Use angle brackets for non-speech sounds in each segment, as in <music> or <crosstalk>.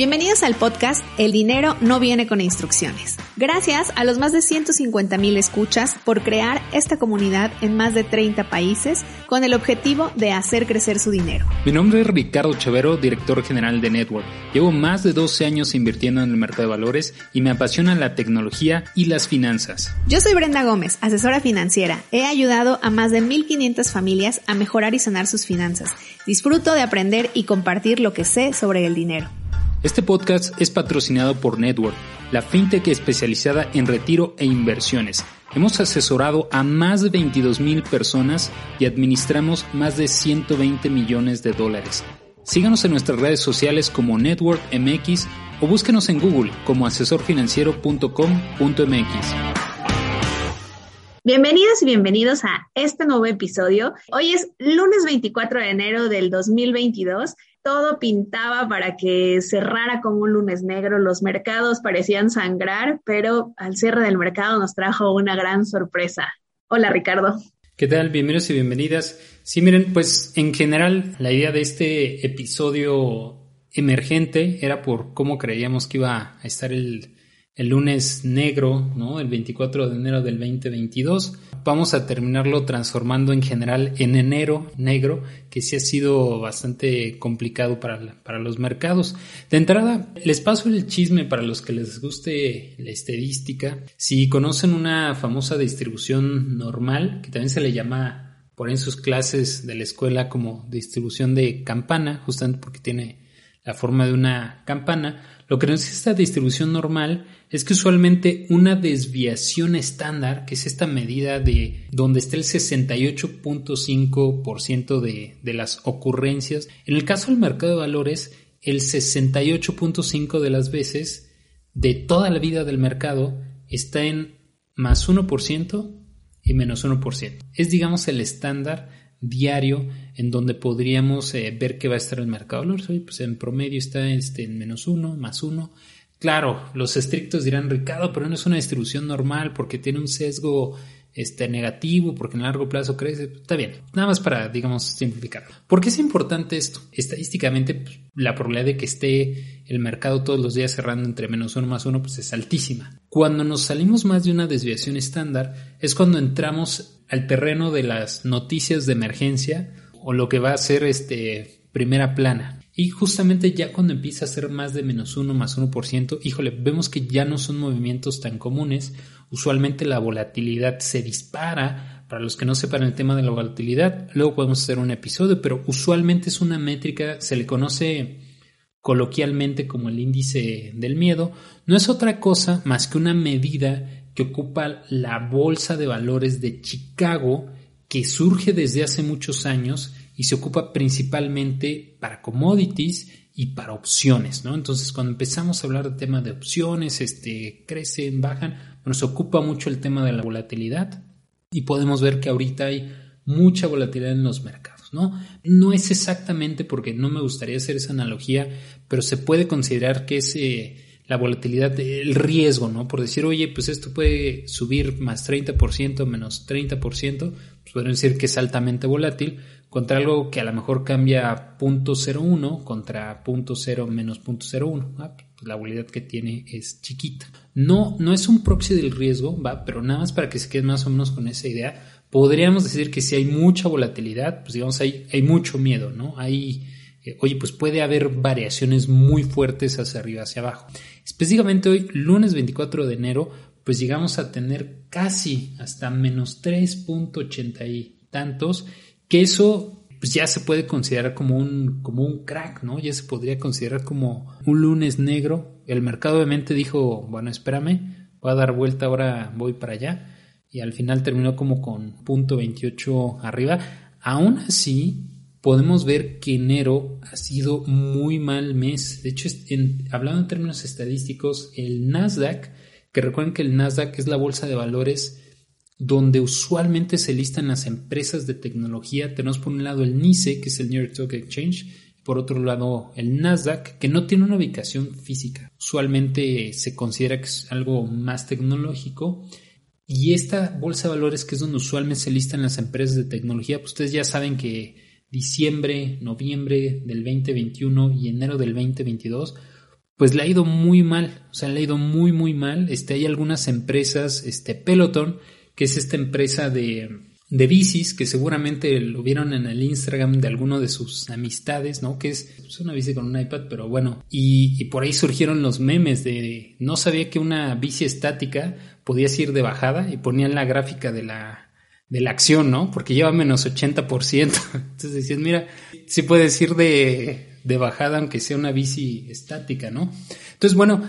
Bienvenidos al podcast El dinero no viene con instrucciones. Gracias a los más de 150 mil escuchas por crear esta comunidad en más de 30 países con el objetivo de hacer crecer su dinero. Mi nombre es Ricardo Chavero, director general de Network. Llevo más de 12 años invirtiendo en el mercado de valores y me apasiona la tecnología y las finanzas. Yo soy Brenda Gómez, asesora financiera. He ayudado a más de 1.500 familias a mejorar y sanar sus finanzas. Disfruto de aprender y compartir lo que sé sobre el dinero. Este podcast es patrocinado por Network, la fintech especializada en retiro e inversiones. Hemos asesorado a más de 22 mil personas y administramos más de 120 millones de dólares. Síganos en nuestras redes sociales como Network MX o búsquenos en Google como asesorfinanciero.com.mx. Bienvenidos y bienvenidos a este nuevo episodio. Hoy es lunes 24 de enero del 2022 todo pintaba para que cerrara como un lunes negro, los mercados parecían sangrar, pero al cierre del mercado nos trajo una gran sorpresa. Hola Ricardo. ¿Qué tal? Bienvenidos y bienvenidas. Sí, miren, pues en general la idea de este episodio emergente era por cómo creíamos que iba a estar el, el lunes negro, ¿no? El 24 de enero del 2022 vamos a terminarlo transformando en general en enero negro, que sí ha sido bastante complicado para, para los mercados. De entrada, les paso el chisme para los que les guste la estadística. Si conocen una famosa distribución normal, que también se le llama por en sus clases de la escuela como distribución de campana, justamente porque tiene la forma de una campana, lo que nos dice esta distribución normal es que usualmente una desviación estándar, que es esta medida de donde está el 68.5% de, de las ocurrencias, en el caso del mercado de valores, el 68.5% de las veces de toda la vida del mercado está en más 1% y menos 1%. Es digamos el estándar diario en donde podríamos eh, ver que va a estar el mercado de valores. pues en promedio está este, en menos 1, más 1 Claro, los estrictos dirán, Ricardo, pero no es una distribución normal porque tiene un sesgo este, negativo, porque en largo plazo crece. Está bien, nada más para, digamos, simplificar. ¿Por qué es importante esto? Estadísticamente, pues, la probabilidad de que esté el mercado todos los días cerrando entre menos uno más uno, pues es altísima. Cuando nos salimos más de una desviación estándar, es cuando entramos al terreno de las noticias de emergencia o lo que va a ser este primera plana. Y justamente ya cuando empieza a ser más de menos 1 más 1%, híjole, vemos que ya no son movimientos tan comunes. Usualmente la volatilidad se dispara. Para los que no sepan el tema de la volatilidad, luego podemos hacer un episodio, pero usualmente es una métrica, se le conoce coloquialmente como el índice del miedo. No es otra cosa más que una medida que ocupa la bolsa de valores de Chicago que surge desde hace muchos años y se ocupa principalmente para commodities y para opciones, ¿no? Entonces, cuando empezamos a hablar de tema de opciones, este, crecen, bajan, nos ocupa mucho el tema de la volatilidad y podemos ver que ahorita hay mucha volatilidad en los mercados, ¿no? No es exactamente porque no me gustaría hacer esa analogía, pero se puede considerar que es eh, la volatilidad, el riesgo, ¿no? Por decir, oye, pues esto puede subir más 30%, menos 30%, pues podemos decir que es altamente volátil, contra algo que a lo mejor cambia 0.01 contra 0.0 menos 0.01. Ah, pues la volatilidad que tiene es chiquita. No, no es un proxy del riesgo, ¿va? pero nada más para que se quede más o menos con esa idea, podríamos decir que si hay mucha volatilidad, pues digamos hay, hay mucho miedo, ¿no? Hay, oye, pues puede haber variaciones muy fuertes hacia arriba, hacia abajo. Específicamente hoy, lunes 24 de enero, pues llegamos a tener casi hasta menos 3.80 y tantos que eso pues ya se puede considerar como un, como un crack, ¿no? Ya se podría considerar como un lunes negro. El mercado obviamente dijo, bueno, espérame, voy a dar vuelta ahora, voy para allá. Y al final terminó como con punto 28 arriba. Aún así, podemos ver que enero ha sido muy mal mes. De hecho, hablando en términos estadísticos, el Nasdaq, que recuerden que el Nasdaq es la bolsa de valores donde usualmente se listan las empresas de tecnología. Tenemos por un lado el NICE, que es el New York Stock Exchange, por otro lado el Nasdaq, que no tiene una ubicación física. Usualmente se considera que es algo más tecnológico. Y esta bolsa de valores, que es donde usualmente se listan las empresas de tecnología, pues ustedes ya saben que diciembre, noviembre del 2021 y enero del 2022, pues le ha ido muy mal, o sea, le ha ido muy, muy mal. Este, hay algunas empresas, este, Peloton, que es esta empresa de, de bicis que seguramente lo vieron en el Instagram de alguno de sus amistades, ¿no? Que es, una bici con un iPad, pero bueno. Y, y, por ahí surgieron los memes de no sabía que una bici estática podía ir de bajada y ponían la gráfica de la, de la acción, ¿no? Porque lleva menos 80%. <laughs> Entonces decías, mira, sí puedes ir de, de bajada aunque sea una bici estática, ¿no? Entonces, bueno,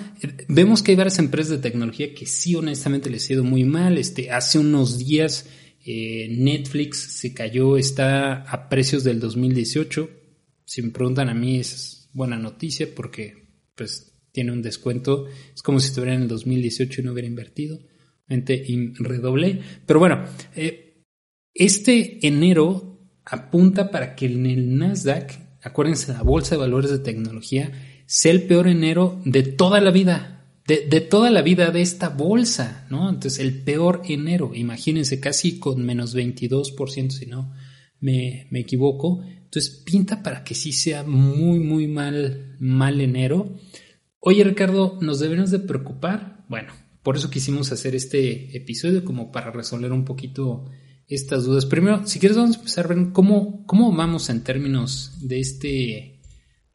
vemos que hay varias empresas de tecnología que sí honestamente les ha ido muy mal. Este, hace unos días eh, Netflix se cayó, está a precios del 2018. Si me preguntan a mí es buena noticia porque pues tiene un descuento. Es como si estuviera en el 2018 y no hubiera invertido. Redoblé. Pero bueno, eh, este enero apunta para que en el Nasdaq, acuérdense, la bolsa de valores de tecnología, sea el peor enero de toda la vida, de, toda la vida de esta bolsa, ¿no? Entonces, el peor enero, imagínense, casi con menos 22%, si no me, me equivoco. Entonces, pinta para que sí sea muy, muy mal, mal enero. Oye, Ricardo, ¿nos debemos de preocupar? Bueno, por eso quisimos hacer este episodio, como para resolver un poquito estas dudas. Primero, si quieres, vamos a empezar ver cómo, cómo vamos en términos de este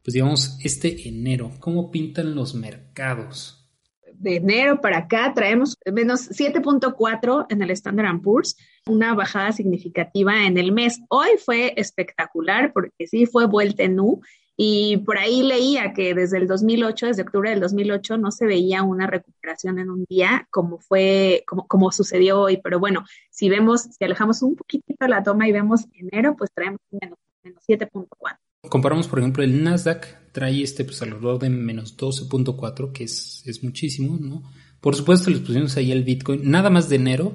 pues digamos, este enero? ¿Cómo pintan los mercados? De enero para acá traemos menos 7.4 en el Standard Poor's, una bajada significativa en el mes. Hoy fue espectacular porque sí fue vuelta en U y por ahí leía que desde el 2008, desde octubre del 2008, no se veía una recuperación en un día como fue, como, como sucedió hoy. Pero bueno, si vemos, si alejamos un poquitito la toma y vemos enero, pues traemos menos, menos 7.4. Comparamos, por ejemplo, el Nasdaq trae este pues alrededor de menos 12.4, que es, es muchísimo, ¿no? Por supuesto, les pusimos ahí el Bitcoin, nada más de enero,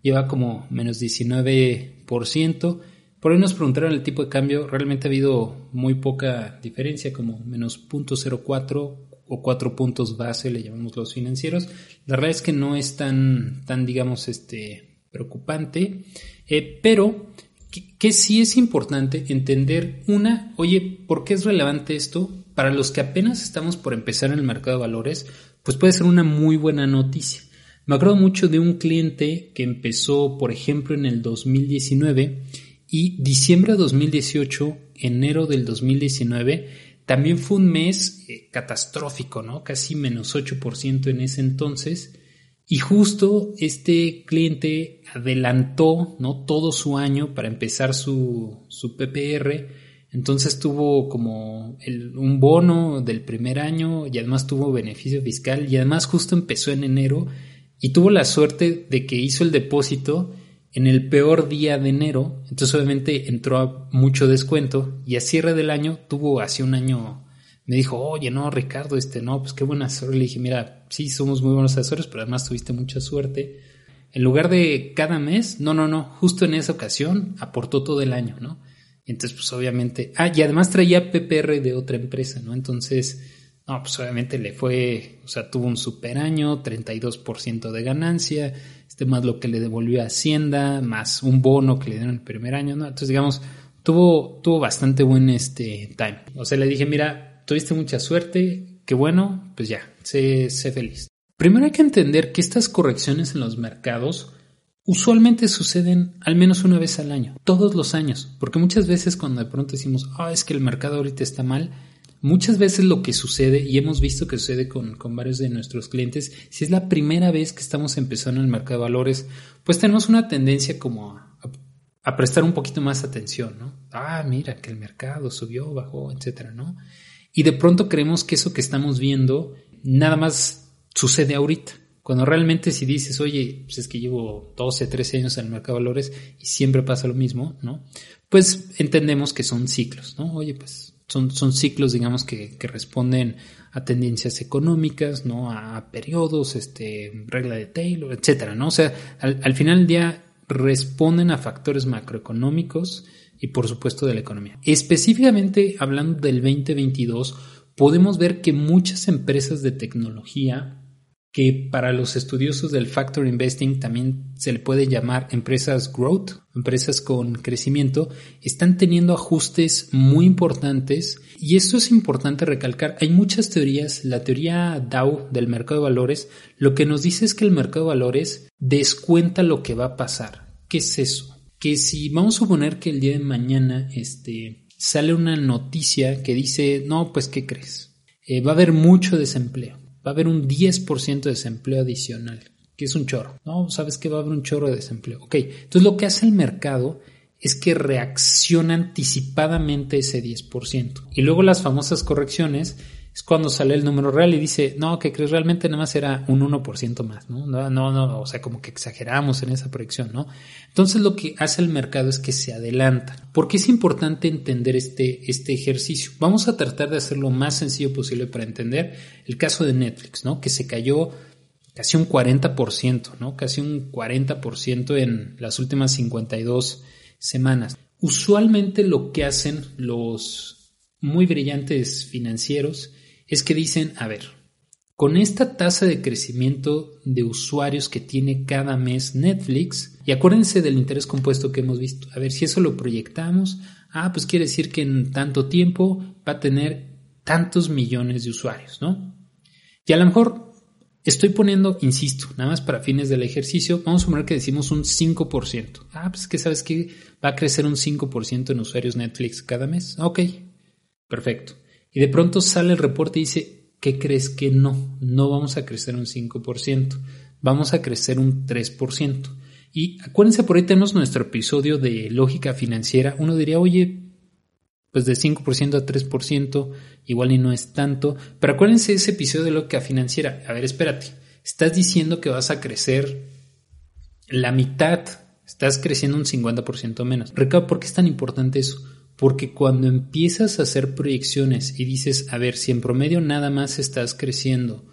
lleva como menos 19%. Por ahí nos preguntaron el tipo de cambio, realmente ha habido muy poca diferencia, como menos 0.04 o 4 puntos base, le llamamos los financieros. La verdad es que no es tan, tan digamos, este, preocupante, eh, pero que, sí es importante entender una, oye, ¿por qué es relevante esto? Para los que apenas estamos por empezar en el mercado de valores, pues puede ser una muy buena noticia. Me acuerdo mucho de un cliente que empezó, por ejemplo, en el 2019 y diciembre de 2018, enero del 2019, también fue un mes eh, catastrófico, ¿no? Casi menos 8% en ese entonces. Y justo este cliente adelantó ¿no? todo su año para empezar su, su PPR. Entonces tuvo como un bono del primer año y además tuvo beneficio fiscal y además justo empezó en enero y tuvo la suerte de que hizo el depósito en el peor día de enero. Entonces obviamente entró a mucho descuento y a cierre del año tuvo hace un año me dijo, oye, no, Ricardo, este, no, pues qué buena suerte. Le dije, mira, sí, somos muy buenos asesores, pero además tuviste mucha suerte. En lugar de cada mes, no, no, no, justo en esa ocasión aportó todo el año, ¿no? entonces, pues obviamente, ah, y además traía PPR de otra empresa, ¿no? Entonces, no, pues obviamente le fue, o sea, tuvo un super año, 32% de ganancia, este más lo que le devolvió a Hacienda, más un bono que le dieron el primer año, ¿no? Entonces, digamos, tuvo, tuvo bastante buen este time. O sea, le dije, mira, tuviste mucha suerte, qué bueno, pues ya, sé, sé feliz. Primero hay que entender que estas correcciones en los mercados usualmente suceden al menos una vez al año, todos los años, porque muchas veces cuando de pronto decimos, ah, es que el mercado ahorita está mal, muchas veces lo que sucede, y hemos visto que sucede con, con, varios de nuestros clientes, si es la primera vez que estamos empezando en el mercado de valores, pues tenemos una tendencia como a, a prestar un poquito más atención, ¿no? Ah, mira, que el mercado subió, bajó, etcétera, ¿no? Y de pronto creemos que eso que estamos viendo nada más sucede ahorita. Cuando realmente si dices, oye, pues es que llevo 12, 13 años en el mercado de valores y siempre pasa lo mismo, ¿no? Pues entendemos que son ciclos, ¿no? Oye, pues son, son ciclos, digamos, que, que responden a tendencias económicas, ¿no? A periodos, este, regla de Taylor, etcétera, ¿no? O sea, al, al final del día responden a factores macroeconómicos y por supuesto de la economía. Específicamente hablando del 2022, podemos ver que muchas empresas de tecnología que para los estudiosos del factor investing también se le puede llamar empresas growth, empresas con crecimiento, están teniendo ajustes muy importantes y esto es importante recalcar. Hay muchas teorías, la teoría Dow del mercado de valores lo que nos dice es que el mercado de valores descuenta lo que va a pasar. ¿Qué es eso? Que si vamos a suponer que el día de mañana este, sale una noticia que dice, no, pues ¿qué crees? Eh, va a haber mucho desempleo va a haber un 10% de desempleo adicional, que es un chorro. No, sabes que va a haber un chorro de desempleo. Ok, entonces lo que hace el mercado es que reacciona anticipadamente ese 10%. Y luego las famosas correcciones es cuando sale el número real y dice, no, que crees realmente nada más era un 1% más, ¿no? No, no, no, o sea, como que exageramos en esa proyección, ¿no? Entonces lo que hace el mercado es que se adelanta. ¿Por qué es importante entender este, este ejercicio? Vamos a tratar de hacerlo lo más sencillo posible para entender el caso de Netflix, ¿no? Que se cayó casi un 40%, ¿no? Casi un 40% en las últimas 52 semanas. Usualmente lo que hacen los muy brillantes financieros es que dicen, a ver, con esta tasa de crecimiento de usuarios que tiene cada mes Netflix, y acuérdense del interés compuesto que hemos visto, a ver si eso lo proyectamos, ah, pues quiere decir que en tanto tiempo va a tener tantos millones de usuarios, ¿no? Y a lo mejor estoy poniendo, insisto, nada más para fines del ejercicio, vamos a poner que decimos un 5%. Ah, pues que sabes que va a crecer un 5% en usuarios Netflix cada mes. Ok, perfecto. Y de pronto sale el reporte y dice, ¿qué crees que no? No vamos a crecer un 5%, vamos a crecer un 3%. Y acuérdense, por ahí tenemos nuestro episodio de lógica financiera. Uno diría, oye, pues de 5% a 3%, igual y no es tanto. Pero acuérdense ese episodio de lógica financiera. A ver, espérate, estás diciendo que vas a crecer la mitad, estás creciendo un 50% menos. Ricardo, ¿por qué es tan importante eso? Porque cuando empiezas a hacer proyecciones y dices, a ver, si en promedio nada más estás creciendo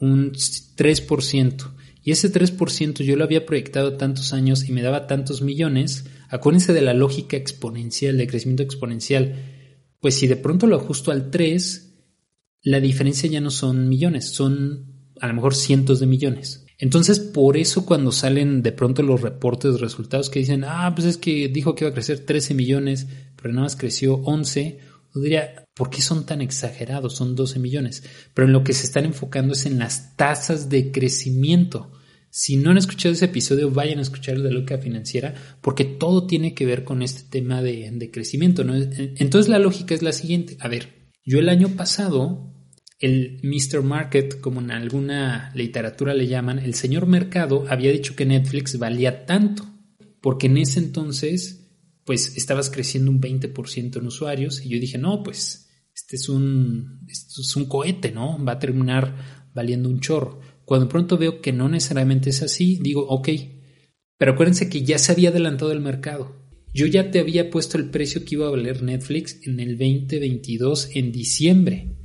un 3%, y ese 3% yo lo había proyectado tantos años y me daba tantos millones, acuérdense de la lógica exponencial, de crecimiento exponencial. Pues si de pronto lo ajusto al 3, la diferencia ya no son millones, son a lo mejor cientos de millones. Entonces, por eso cuando salen de pronto los reportes de resultados que dicen, ah, pues es que dijo que iba a crecer 13 millones, pero nada más creció 11, uno diría, ¿por qué son tan exagerados? Son 12 millones. Pero en lo que se están enfocando es en las tasas de crecimiento. Si no han escuchado ese episodio, vayan a escuchar de Loca Financiera, porque todo tiene que ver con este tema de, de crecimiento. Entonces la lógica es la siguiente. A ver, yo el año pasado el Mr. Market, como en alguna literatura le llaman, el señor mercado había dicho que Netflix valía tanto, porque en ese entonces, pues estabas creciendo un 20% en usuarios y yo dije, no, pues este es un, es un cohete, ¿no? Va a terminar valiendo un chorro. Cuando pronto veo que no necesariamente es así, digo, ok, pero acuérdense que ya se había adelantado el mercado. Yo ya te había puesto el precio que iba a valer Netflix en el 2022 en diciembre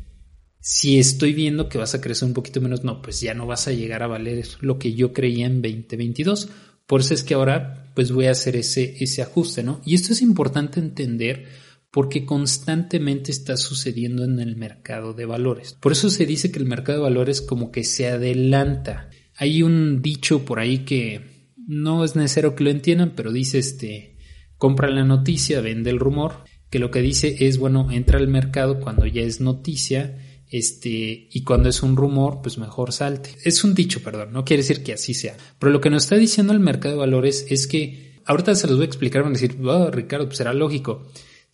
si estoy viendo que vas a crecer un poquito menos, no, pues ya no vas a llegar a valer lo que yo creía en 2022. Por eso es que ahora pues voy a hacer ese, ese ajuste, ¿no? Y esto es importante entender porque constantemente está sucediendo en el mercado de valores. Por eso se dice que el mercado de valores como que se adelanta. Hay un dicho por ahí que no es necesario que lo entiendan, pero dice este, compra la noticia, vende el rumor, que lo que dice es, bueno, entra al mercado cuando ya es noticia este, y cuando es un rumor, pues mejor salte. Es un dicho, perdón, no quiere decir que así sea. Pero lo que nos está diciendo el mercado de valores es que, ahorita se los voy a explicar, van a decir, oh, Ricardo, pues será lógico.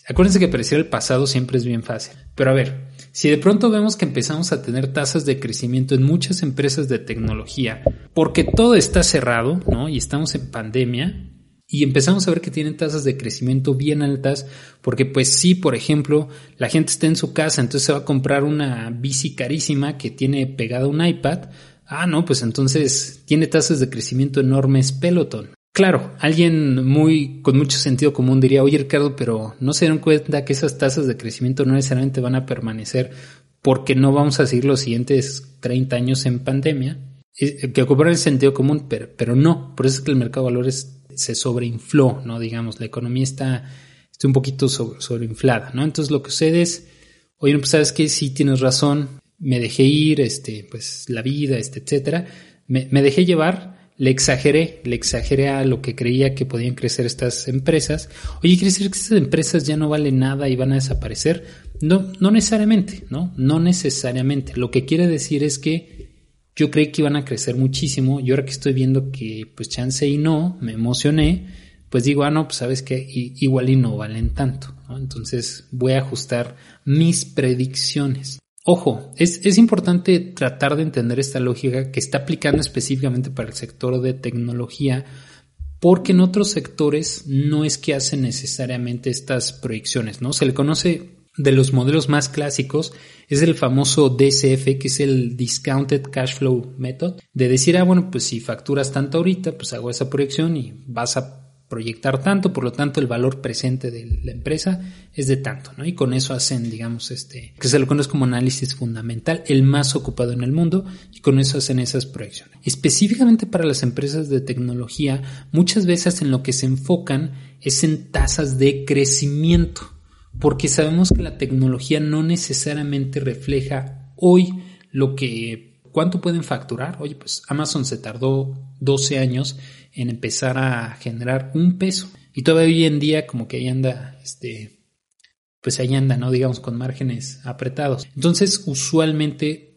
Acuérdense que predecir el pasado siempre es bien fácil. Pero a ver, si de pronto vemos que empezamos a tener tasas de crecimiento en muchas empresas de tecnología, porque todo está cerrado, ¿no? Y estamos en pandemia, y empezamos a ver que tienen tasas de crecimiento bien altas, porque pues sí, por ejemplo, la gente está en su casa, entonces se va a comprar una bici carísima que tiene pegada un iPad, Ah, no, pues entonces tiene tasas de crecimiento enormes Peloton. Claro, alguien muy con mucho sentido común diría, oye Ricardo, pero no se dan cuenta que esas tasas de crecimiento no necesariamente van a permanecer porque no vamos a seguir los siguientes 30 años en pandemia, que ocuparon el sentido común, pero, pero no, por eso es que el mercado de valores se sobreinfló, ¿no? Digamos, la economía está, está un poquito sobreinflada, ¿no? Entonces lo que sucede es, oye, pues sabes que sí tienes razón, me dejé ir, este, pues la vida, este, etcétera, me, me dejé llevar, le exageré, le exageré a lo que creía que podían crecer estas empresas. Oye, ¿quiere decir que estas empresas ya no valen nada y van a desaparecer? No, no necesariamente, ¿no? No necesariamente. Lo que quiere decir es que yo creí que iban a crecer muchísimo y ahora que estoy viendo que pues chance y no, me emocioné, pues digo, ah, no, pues sabes que igual y no valen tanto. Entonces voy a ajustar mis predicciones. Ojo, es, es, importante tratar de entender esta lógica que está aplicando específicamente para el sector de tecnología, porque en otros sectores no es que hacen necesariamente estas proyecciones, ¿no? Se le conoce de los modelos más clásicos es el famoso DCF, que es el Discounted Cash Flow Method, de decir, ah, bueno, pues si facturas tanto ahorita, pues hago esa proyección y vas a proyectar tanto, por lo tanto el valor presente de la empresa es de tanto, ¿no? Y con eso hacen, digamos, este, que se lo conoce como análisis fundamental, el más ocupado en el mundo, y con eso hacen esas proyecciones. Específicamente para las empresas de tecnología, muchas veces en lo que se enfocan es en tasas de crecimiento porque sabemos que la tecnología no necesariamente refleja hoy lo que cuánto pueden facturar. Oye, pues Amazon se tardó 12 años en empezar a generar un peso y todavía hoy en día como que ahí anda este pues ahí anda, ¿no? Digamos con márgenes apretados. Entonces, usualmente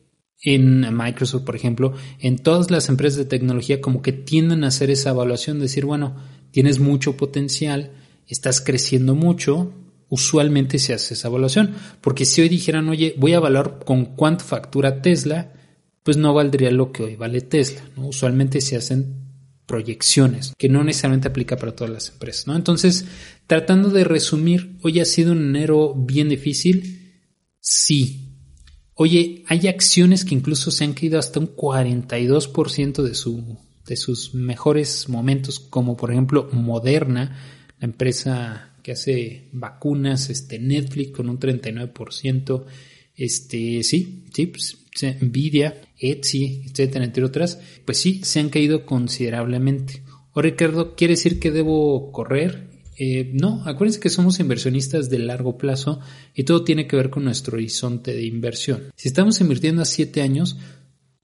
en Microsoft, por ejemplo, en todas las empresas de tecnología como que tienden a hacer esa evaluación, decir, bueno, tienes mucho potencial, estás creciendo mucho, usualmente se hace esa evaluación. Porque si hoy dijeran, oye, voy a evaluar con cuánto factura Tesla, pues no valdría lo que hoy vale Tesla. Usualmente se hacen proyecciones, que no necesariamente aplica para todas las empresas. ¿no? Entonces, tratando de resumir, hoy ha sido un enero bien difícil. Sí. Oye, hay acciones que incluso se han caído hasta un 42% de, su, de sus mejores momentos, como por ejemplo Moderna, la empresa que hace vacunas, este Netflix con un 39%, este sí, sí, pues, Nvidia, Etsy, etcétera, entre otras, pues sí, se han caído considerablemente. O Ricardo, ¿quiere decir que debo correr? Eh, no, acuérdense que somos inversionistas de largo plazo y todo tiene que ver con nuestro horizonte de inversión. Si estamos invirtiendo a 7 años,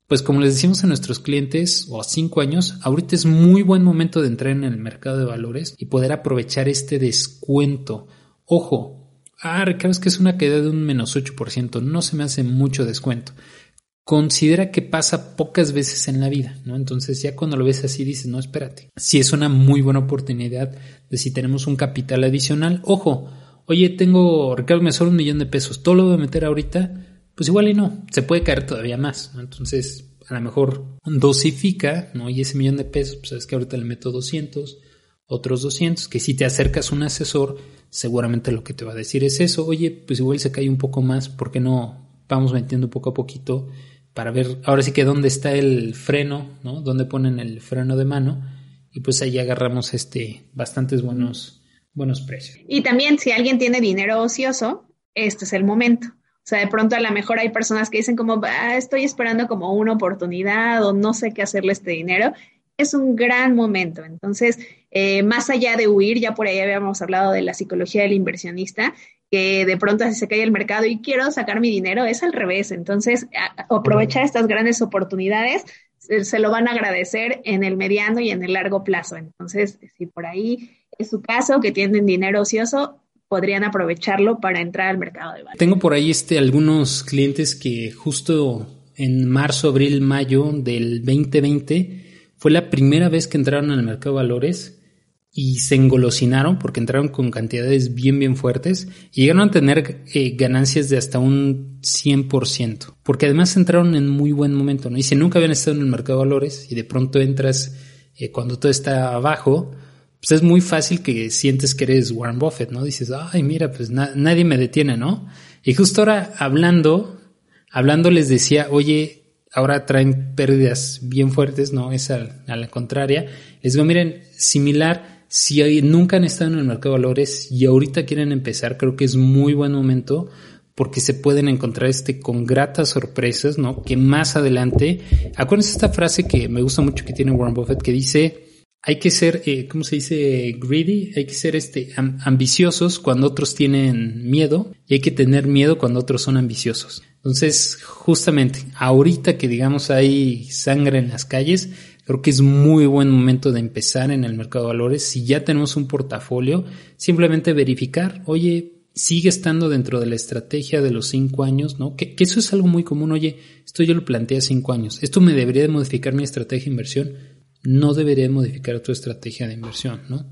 pues como les decimos a nuestros clientes o a cinco años, ahorita es muy buen momento de entrar en el mercado de valores y poder aprovechar este descuento. Ojo, ah, Ricardo, que es una caída de un menos 8%, no se me hace mucho descuento. Considera que pasa pocas veces en la vida, ¿no? Entonces ya cuando lo ves así dices, no, espérate. Si es una muy buena oportunidad de si tenemos un capital adicional, ojo, oye, tengo, Ricardo, me un millón de pesos, todo lo voy a meter ahorita, pues igual y no, se puede caer todavía más. Entonces, a lo mejor dosifica, ¿no? Y ese millón de pesos, pues sabes que ahorita le meto 200, otros 200, que si te acercas un asesor, seguramente lo que te va a decir es eso, oye, pues igual se cae un poco más, ¿por qué no vamos metiendo poco a poquito para ver ahora sí que dónde está el freno, ¿no? Dónde ponen el freno de mano y pues ahí agarramos este bastantes buenos buenos precios. Y también si alguien tiene dinero ocioso, este es el momento. O sea, de pronto a lo mejor hay personas que dicen como, ah, estoy esperando como una oportunidad o no sé qué hacerle este dinero. Es un gran momento. Entonces, eh, más allá de huir, ya por ahí habíamos hablado de la psicología del inversionista, que de pronto se cae el mercado y quiero sacar mi dinero, es al revés. Entonces, aprovechar estas grandes oportunidades se lo van a agradecer en el mediano y en el largo plazo. Entonces, si por ahí es su caso, que tienen dinero ocioso, podrían aprovecharlo para entrar al mercado de valores. Tengo por ahí este, algunos clientes que justo en marzo, abril, mayo del 2020 fue la primera vez que entraron al mercado de valores y se engolosinaron porque entraron con cantidades bien, bien fuertes y llegaron a tener eh, ganancias de hasta un 100%, porque además entraron en muy buen momento, ¿no? Y si nunca habían estado en el mercado de valores y de pronto entras eh, cuando todo está abajo, pues es muy fácil que sientes que eres Warren Buffett, ¿no? Dices, ay, mira, pues nadie me detiene, ¿no? Y justo ahora hablando, hablando les decía, oye, ahora traen pérdidas bien fuertes, no es a, la contraria. Les digo, miren, similar, si nunca han estado en el mercado de valores y ahorita quieren empezar, creo que es muy buen momento porque se pueden encontrar este con gratas sorpresas, ¿no? Que más adelante, acuérdense esta frase que me gusta mucho que tiene Warren Buffett que dice, hay que ser, eh, ¿cómo se dice? Greedy, hay que ser este, ambiciosos cuando otros tienen miedo y hay que tener miedo cuando otros son ambiciosos. Entonces, justamente, ahorita que digamos hay sangre en las calles, creo que es muy buen momento de empezar en el mercado de valores. Si ya tenemos un portafolio, simplemente verificar, oye, sigue estando dentro de la estrategia de los cinco años, ¿no? Que, eso es algo muy común. Oye, esto yo lo planteé hace cinco años. Esto me debería de modificar mi estrategia de inversión. No debería modificar tu estrategia de inversión, ¿no?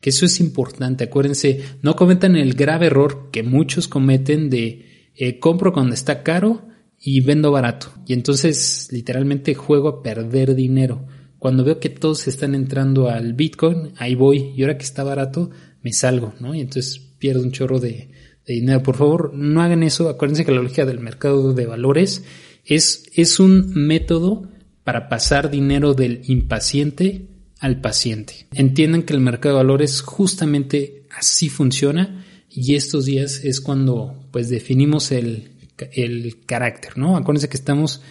Que eso es importante. Acuérdense, no cometan el grave error que muchos cometen de eh, compro cuando está caro y vendo barato. Y entonces literalmente juego a perder dinero. Cuando veo que todos están entrando al Bitcoin, ahí voy. Y ahora que está barato, me salgo, ¿no? Y entonces pierde un chorro de, dinero. Por favor, no hagan eso. Acuérdense que la lógica del mercado de valores es, es un método para pasar dinero del impaciente al paciente. Entiendan que el mercado de valores justamente así funciona y estos días es cuando pues definimos el, el carácter, ¿no? Acuérdense que estamos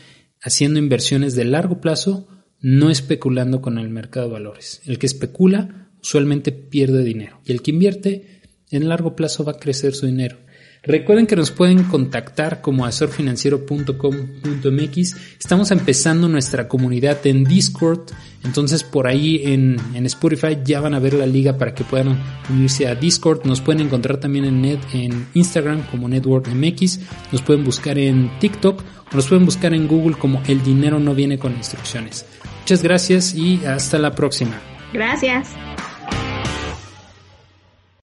haciendo inversiones de largo plazo, no especulando con el mercado de valores. El que especula usualmente pierde dinero y el que invierte en largo plazo va a crecer su dinero. Recuerden que nos pueden contactar como asorfinanciero.com.mx. Estamos empezando nuestra comunidad en Discord. Entonces por ahí en, Spotify ya van a ver la liga para que puedan unirse a Discord. Nos pueden encontrar también en, net, en Instagram como NetworkMX. Nos pueden buscar en TikTok o nos pueden buscar en Google como El dinero no viene con instrucciones. Muchas gracias y hasta la próxima. Gracias.